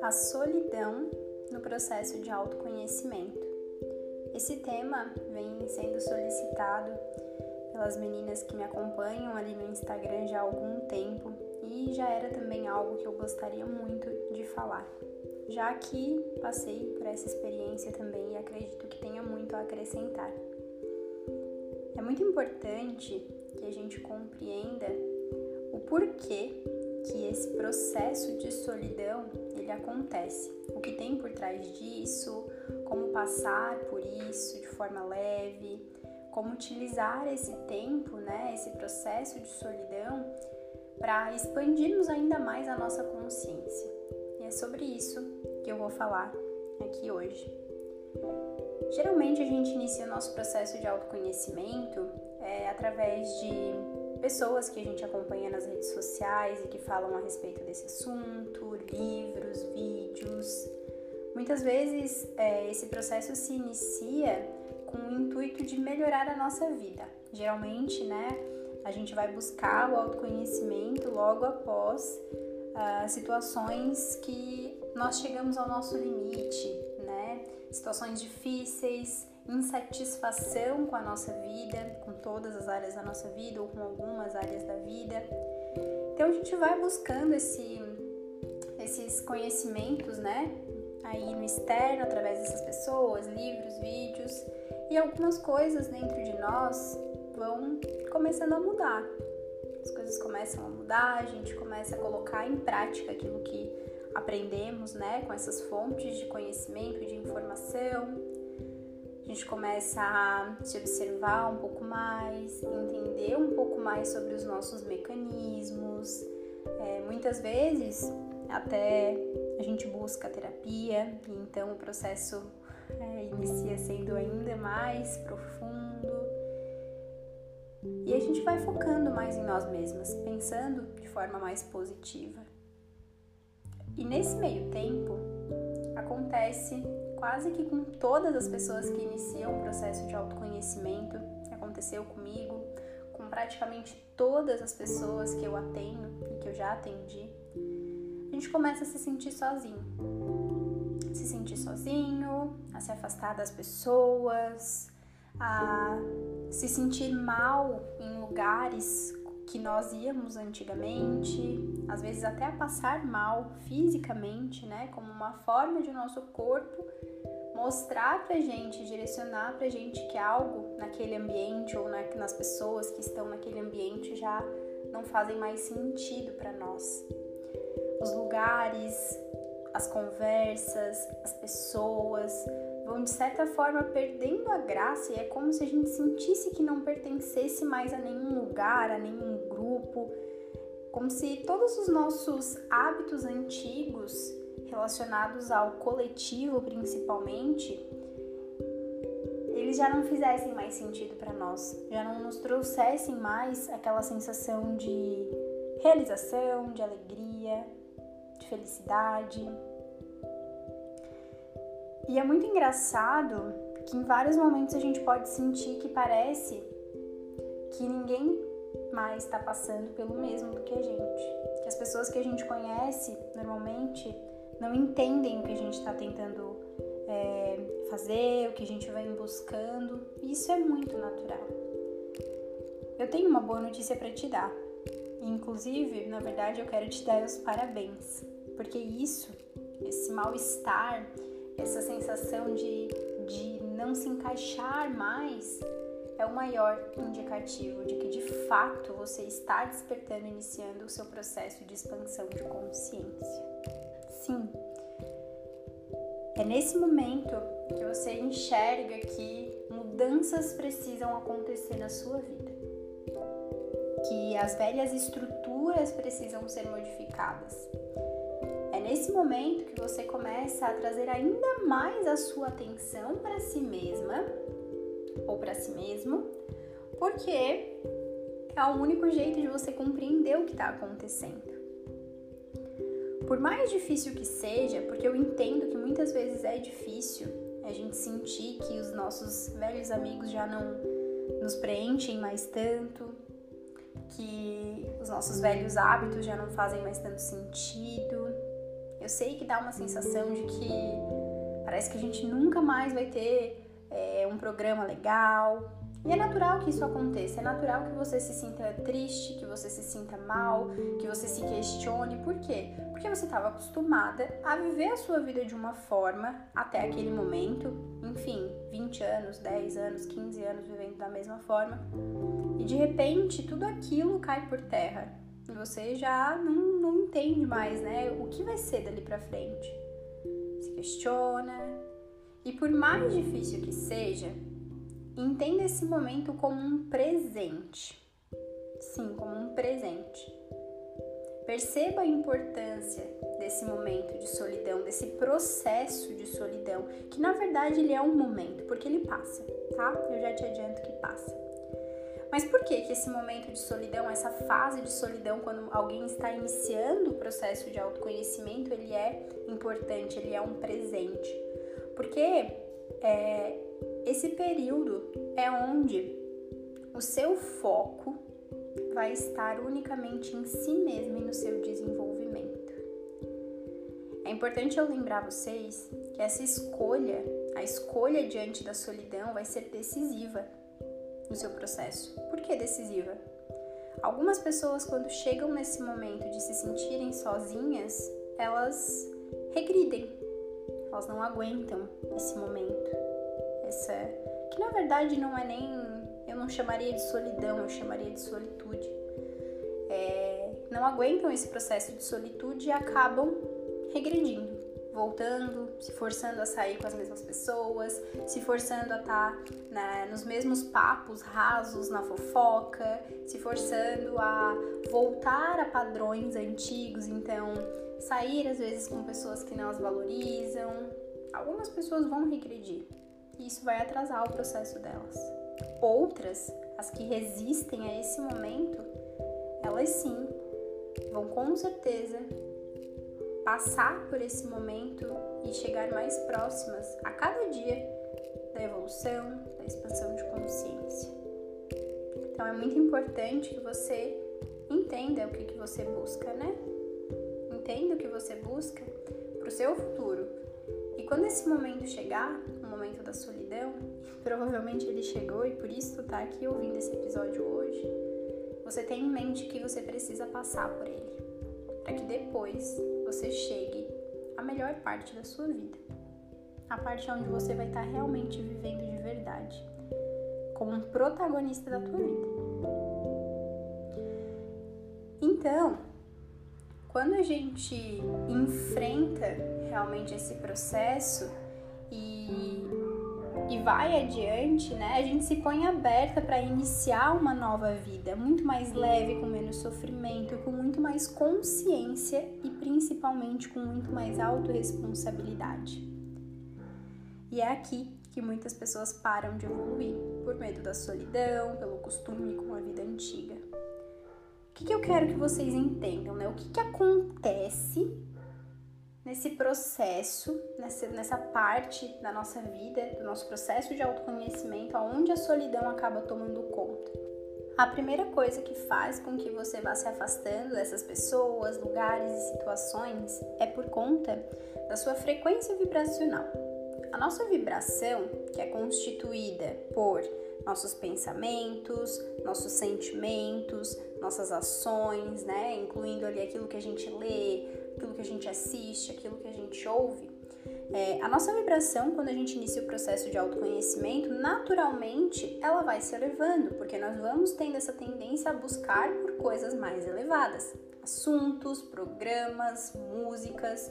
A solidão no processo de autoconhecimento. Esse tema vem sendo solicitado pelas meninas que me acompanham ali no Instagram já há algum tempo e já era também algo que eu gostaria muito de falar, já que passei por essa experiência também e acredito que tenha muito a acrescentar. É muito importante que a gente compreenda o porquê que esse processo de solidão ele acontece, o que tem por trás disso, como passar por isso de forma leve, como utilizar esse tempo, né, esse processo de solidão para expandirmos ainda mais a nossa consciência. E é sobre isso que eu vou falar aqui hoje. Geralmente a gente inicia o nosso processo de autoconhecimento é, através de pessoas que a gente acompanha nas redes sociais e que falam a respeito desse assunto, livros, vídeos. Muitas vezes é, esse processo se inicia com o intuito de melhorar a nossa vida. Geralmente, né, a gente vai buscar o autoconhecimento logo após uh, situações que nós chegamos ao nosso limite, né? Situações difíceis, insatisfação com a nossa vida, com todas as áreas da nossa vida ou com algumas áreas da vida. Então a gente vai buscando esse, esses conhecimentos, né? Aí no externo, através dessas pessoas, livros, vídeos, e algumas coisas dentro de nós vão começando a mudar. As coisas começam a mudar, a gente começa a colocar em prática aquilo que aprendemos, né, com essas fontes de conhecimento, de informação a gente começa a se observar um pouco mais, entender um pouco mais sobre os nossos mecanismos. É, muitas vezes até a gente busca terapia, e então o processo é, inicia sendo ainda mais profundo. E a gente vai focando mais em nós mesmas, pensando de forma mais positiva. E nesse meio tempo acontece quase que com todas as pessoas que iniciam o processo de autoconhecimento, aconteceu comigo, com praticamente todas as pessoas que eu atendo e que eu já atendi, a gente começa a se sentir sozinho. Se sentir sozinho, a se afastar das pessoas, a se sentir mal em lugares que nós íamos antigamente, às vezes até a passar mal fisicamente, né, como uma forma de nosso corpo mostrar pra gente, direcionar pra gente que algo naquele ambiente ou na, nas pessoas que estão naquele ambiente já não fazem mais sentido para nós. Os lugares, as conversas, as pessoas vão de certa forma perdendo a graça e é como se a gente sentisse que não pertencesse mais a nenhum lugar, a nenhum como se todos os nossos hábitos antigos relacionados ao coletivo principalmente, eles já não fizessem mais sentido para nós, já não nos trouxessem mais aquela sensação de realização, de alegria, de felicidade. E é muito engraçado que em vários momentos a gente pode sentir que parece que ninguém mais está passando pelo mesmo do que a gente. Que as pessoas que a gente conhece normalmente não entendem o que a gente está tentando é, fazer, o que a gente vem buscando. Isso é muito natural. Eu tenho uma boa notícia para te dar. Inclusive, na verdade, eu quero te dar os parabéns, porque isso, esse mal-estar, essa sensação de, de não se encaixar mais, é o maior indicativo de que de fato você está despertando, iniciando o seu processo de expansão de consciência. Sim, é nesse momento que você enxerga que mudanças precisam acontecer na sua vida, que as velhas estruturas precisam ser modificadas. É nesse momento que você começa a trazer ainda mais a sua atenção para si mesma ou para si mesmo, porque é o único jeito de você compreender o que está acontecendo. Por mais difícil que seja, porque eu entendo que muitas vezes é difícil a gente sentir que os nossos velhos amigos já não nos preenchem mais tanto, que nossos velhos hábitos já não fazem mais tanto sentido. Eu sei que dá uma sensação de que parece que a gente nunca mais vai ter é, um programa legal, e é natural que isso aconteça, é natural que você se sinta triste, que você se sinta mal, que você se questione. Por quê? Porque você estava acostumada a viver a sua vida de uma forma até aquele momento, enfim, 20 anos, 10 anos, 15 anos vivendo da mesma forma, e de repente tudo aquilo cai por terra. E você já não, não entende mais, né? O que vai ser dali pra frente? Se questiona. E por mais difícil que seja, Entenda esse momento como um presente. Sim, como um presente. Perceba a importância desse momento de solidão, desse processo de solidão, que na verdade ele é um momento, porque ele passa, tá? Eu já te adianto que passa. Mas por que que esse momento de solidão, essa fase de solidão, quando alguém está iniciando o processo de autoconhecimento, ele é importante, ele é um presente? Porque é, esse período é onde o seu foco vai estar unicamente em si mesmo e no seu desenvolvimento. É importante eu lembrar vocês que essa escolha, a escolha diante da solidão, vai ser decisiva no seu processo. Por que decisiva? Algumas pessoas, quando chegam nesse momento de se sentirem sozinhas, elas regridem, elas não aguentam esse momento essa que na verdade não é nem eu não chamaria de solidão, eu chamaria de solitude. É, não aguentam esse processo de solitude e acabam regredindo, voltando, se forçando a sair com as mesmas pessoas, se forçando a estar tá, né, nos mesmos papos rasos na fofoca, se forçando a voltar a padrões antigos, então sair às vezes com pessoas que não as valorizam. Algumas pessoas vão regredir, e isso vai atrasar o processo delas. Outras, as que resistem a esse momento, elas sim vão com certeza passar por esse momento e chegar mais próximas a cada dia da evolução, da expansão de consciência. Então é muito importante que você entenda o que, que você busca, né? Entenda o que você busca para o seu futuro. E quando esse momento chegar, momento da solidão, provavelmente ele chegou e por isso tá aqui ouvindo esse episódio hoje, você tem em mente que você precisa passar por ele, para que depois você chegue à melhor parte da sua vida. A parte onde você vai estar tá realmente vivendo de verdade, como um protagonista da tua vida. Então, quando a gente enfrenta realmente esse processo, e, e vai adiante, né, a gente se põe aberta para iniciar uma nova vida, muito mais leve, com menos sofrimento, com muito mais consciência e principalmente com muito mais autorresponsabilidade. E é aqui que muitas pessoas param de evoluir, por medo da solidão, pelo costume com a vida antiga. O que, que eu quero que vocês entendam, né? O que, que acontece nesse processo, nessa, nessa parte da nossa vida, do nosso processo de autoconhecimento, aonde a solidão acaba tomando conta. A primeira coisa que faz com que você vá se afastando dessas pessoas, lugares e situações é por conta da sua frequência vibracional. A nossa vibração, que é constituída por nossos pensamentos, nossos sentimentos, nossas ações, né, incluindo ali aquilo que a gente lê, aquilo que a gente assiste, aquilo que a gente ouve, é, a nossa vibração, quando a gente inicia o processo de autoconhecimento, naturalmente ela vai se elevando, porque nós vamos tendo essa tendência a buscar por coisas mais elevadas. Assuntos, programas, músicas,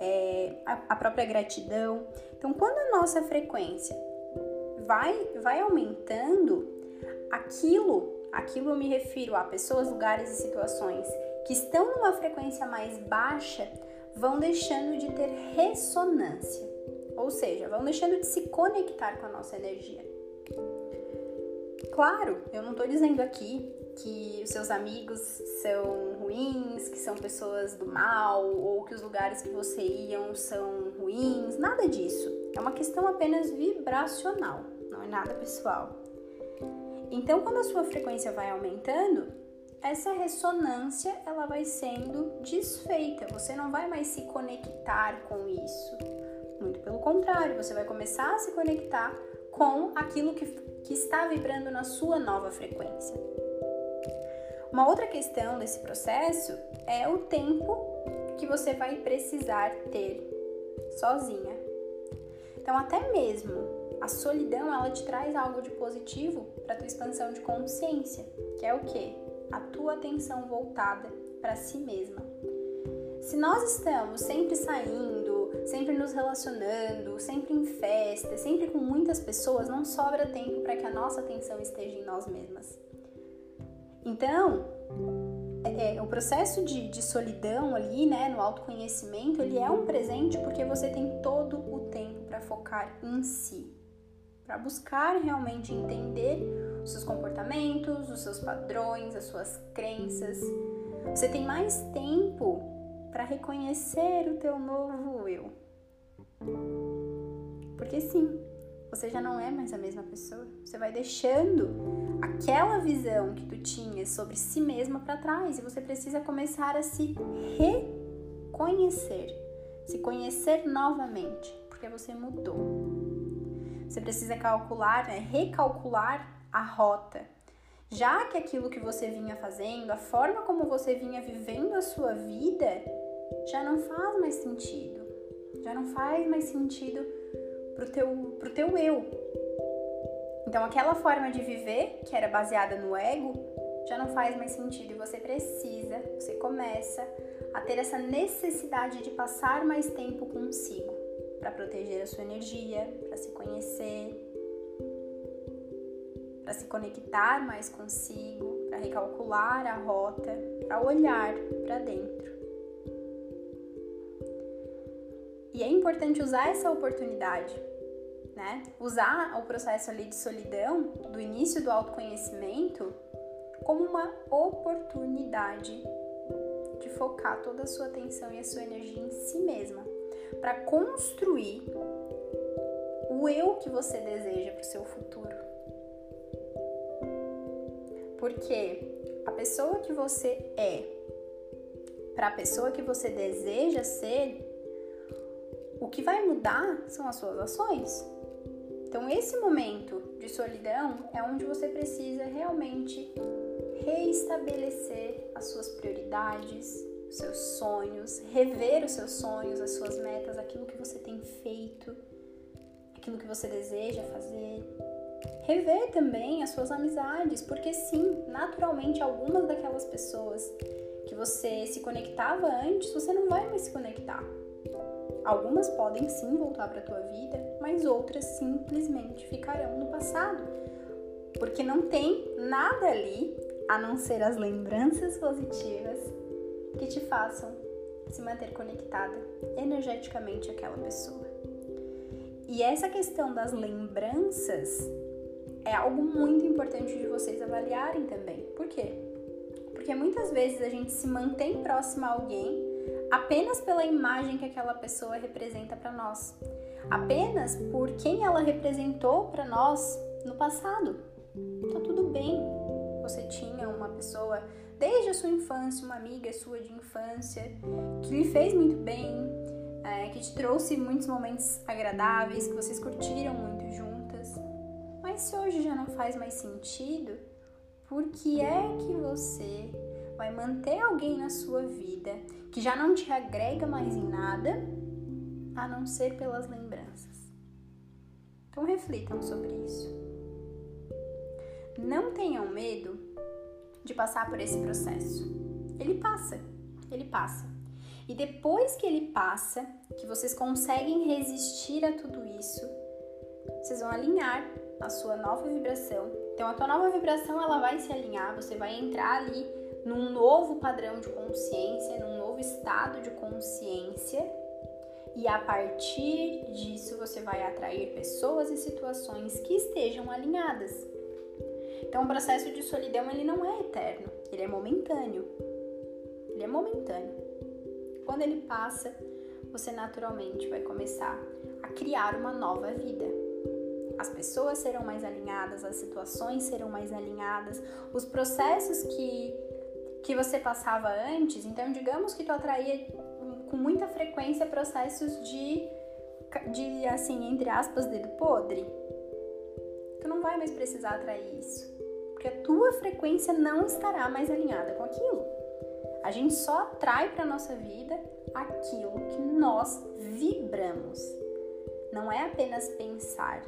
é, a, a própria gratidão. Então, quando a nossa frequência vai, vai aumentando, aquilo, aquilo eu me refiro a pessoas, lugares e situações que estão numa frequência mais baixa vão deixando de ter ressonância, ou seja, vão deixando de se conectar com a nossa energia. Claro, eu não estou dizendo aqui que os seus amigos são ruins, que são pessoas do mal ou que os lugares que você iam são ruins, nada disso. É uma questão apenas vibracional, nada pessoal. Então, quando a sua frequência vai aumentando, essa ressonância ela vai sendo desfeita. Você não vai mais se conectar com isso. Muito pelo contrário, você vai começar a se conectar com aquilo que, que está vibrando na sua nova frequência. Uma outra questão desse processo é o tempo que você vai precisar ter sozinha. Então, até mesmo a solidão ela te traz algo de positivo para tua expansão de consciência, que é o que? A tua atenção voltada para si mesma. Se nós estamos sempre saindo, sempre nos relacionando, sempre em festa, sempre com muitas pessoas, não sobra tempo para que a nossa atenção esteja em nós mesmas. Então, é, é, o processo de, de solidão ali, né, no autoconhecimento, ele é um presente porque você tem todo o tempo para focar em si, para buscar realmente entender os seus comportamentos, os seus padrões, as suas crenças. Você tem mais tempo para reconhecer o teu novo eu. Porque sim, você já não é mais a mesma pessoa. Você vai deixando aquela visão que tu tinha sobre si mesma para trás e você precisa começar a se reconhecer, se conhecer novamente, porque você mudou. Você precisa calcular, né, recalcular a rota. Já que aquilo que você vinha fazendo, a forma como você vinha vivendo a sua vida, já não faz mais sentido. Já não faz mais sentido pro teu, pro teu eu. Então aquela forma de viver, que era baseada no ego, já não faz mais sentido e você precisa, você começa a ter essa necessidade de passar mais tempo consigo para proteger a sua energia, para se conhecer, para se conectar mais consigo, para recalcular a rota, para olhar para dentro. E é importante usar essa oportunidade, né? Usar o processo ali de solidão, do início do autoconhecimento, como uma oportunidade de focar toda a sua atenção e a sua energia em si mesma, para construir o eu que você deseja para o seu futuro. Porque a pessoa que você é, para a pessoa que você deseja ser, o que vai mudar são as suas ações. Então, esse momento de solidão é onde você precisa realmente reestabelecer as suas prioridades, seus sonhos, rever os seus sonhos, as suas metas, aquilo que você tem feito, aquilo que você deseja fazer. Rever também as suas amizades, porque sim, naturalmente algumas daquelas pessoas que você se conectava antes, você não vai mais se conectar. Algumas podem sim voltar para a tua vida, mas outras simplesmente ficarão no passado, porque não tem nada ali a não ser as lembranças positivas que te façam se manter conectada energeticamente àquela pessoa. E essa questão das lembranças é algo muito importante de vocês avaliarem também. Por quê? Porque muitas vezes a gente se mantém próxima a alguém apenas pela imagem que aquela pessoa representa para nós, apenas por quem ela representou para nós no passado. Tá tudo bem. Você tinha uma pessoa desde a sua infância, uma amiga sua de infância, que lhe fez muito bem, é, que te trouxe muitos momentos agradáveis, que vocês curtiram muito juntas. Mas se hoje já não faz mais sentido, por que é que você vai manter alguém na sua vida que já não te agrega mais em nada, a não ser pelas lembranças? Então reflitam sobre isso. Não tenham medo de passar por esse processo. Ele passa, ele passa. E depois que ele passa, que vocês conseguem resistir a tudo isso, vocês vão alinhar a sua nova vibração. Então a tua nova vibração ela vai se alinhar, você vai entrar ali num novo padrão de consciência, num novo estado de consciência. E a partir disso você vai atrair pessoas e situações que estejam alinhadas. Então, o processo de solidão ele não é eterno, ele é momentâneo. Ele é momentâneo. Quando ele passa, você naturalmente vai começar a criar uma nova vida. As pessoas serão mais alinhadas, as situações serão mais alinhadas, os processos que que você passava antes, então digamos que tu atraía com muita frequência processos de, de assim, entre aspas, dedo podre, não vai mais precisar atrair isso, porque a tua frequência não estará mais alinhada com aquilo. A gente só atrai para nossa vida aquilo que nós vibramos. Não é apenas pensar.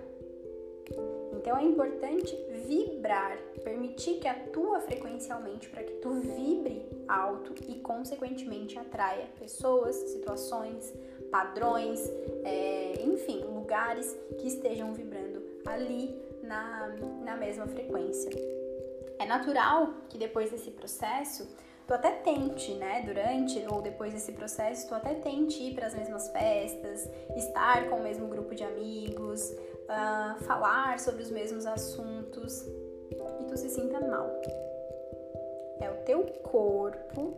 Então é importante vibrar, permitir que atua frequencialmente para que tu vibre alto e consequentemente atraia pessoas, situações, padrões, é, enfim, lugares que estejam vibrando ali na, na mesma frequência. É natural que depois desse processo tu até tente, né, durante ou depois desse processo, tu até tente ir para as mesmas festas, estar com o mesmo grupo de amigos, uh, falar sobre os mesmos assuntos e tu se sinta mal. É o teu corpo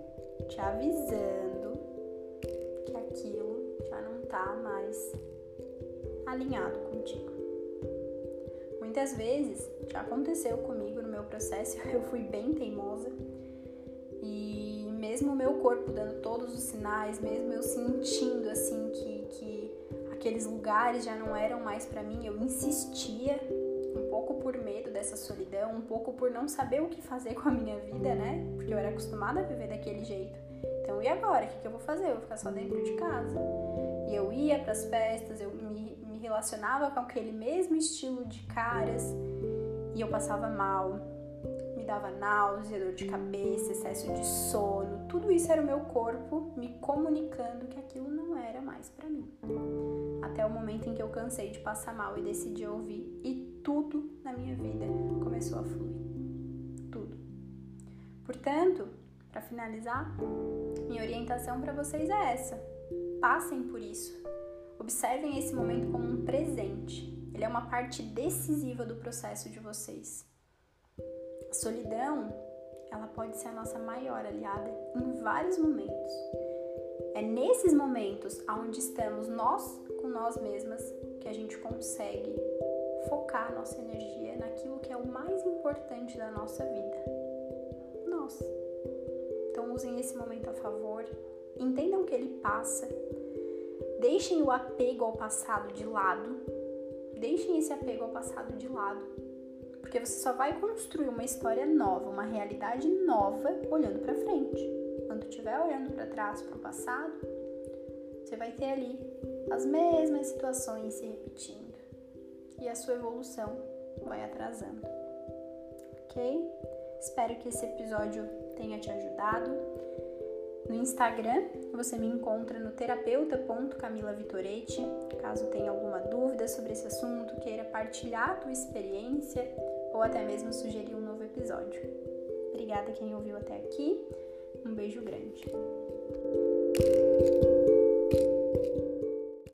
te avisando que aquilo já não tá mais alinhado contigo. Muitas vezes já aconteceu comigo no meu processo, eu fui bem teimosa e mesmo o meu corpo dando todos os sinais, mesmo eu sentindo assim que, que aqueles lugares já não eram mais para mim, eu insistia um pouco por medo dessa solidão, um pouco por não saber o que fazer com a minha vida, né? Porque eu era acostumada a viver daquele jeito. Então, e agora? O que, que eu vou fazer? Eu vou ficar só dentro de casa. E eu ia para as festas, eu me, relacionava com aquele mesmo estilo de caras e eu passava mal me dava náusea, dor de cabeça, excesso de sono. Tudo isso era o meu corpo me comunicando que aquilo não era mais para mim. Até o momento em que eu cansei de passar mal e decidi ouvir e tudo na minha vida começou a fluir. Tudo. Portanto, para finalizar, minha orientação para vocês é essa: passem por isso. Observem esse momento como um presente. Ele é uma parte decisiva do processo de vocês. A solidão, ela pode ser a nossa maior aliada em vários momentos. É nesses momentos onde estamos nós com nós mesmas que a gente consegue focar nossa energia naquilo que é o mais importante da nossa vida. Nós. Então usem esse momento a favor, entendam que ele passa, deixem o apego ao passado de lado, deixem esse apego ao passado de lado porque você só vai construir uma história nova, uma realidade nova olhando para frente. Quando estiver olhando para trás, para o passado, você vai ter ali as mesmas situações se repetindo e a sua evolução vai atrasando. Ok? Espero que esse episódio tenha te ajudado. No Instagram, você me encontra no terapeuta.camilavitoretti. Caso tenha alguma dúvida sobre esse assunto, queira partilhar a tua experiência ou até mesmo sugerir um novo episódio. Obrigada quem ouviu até aqui. Um beijo grande.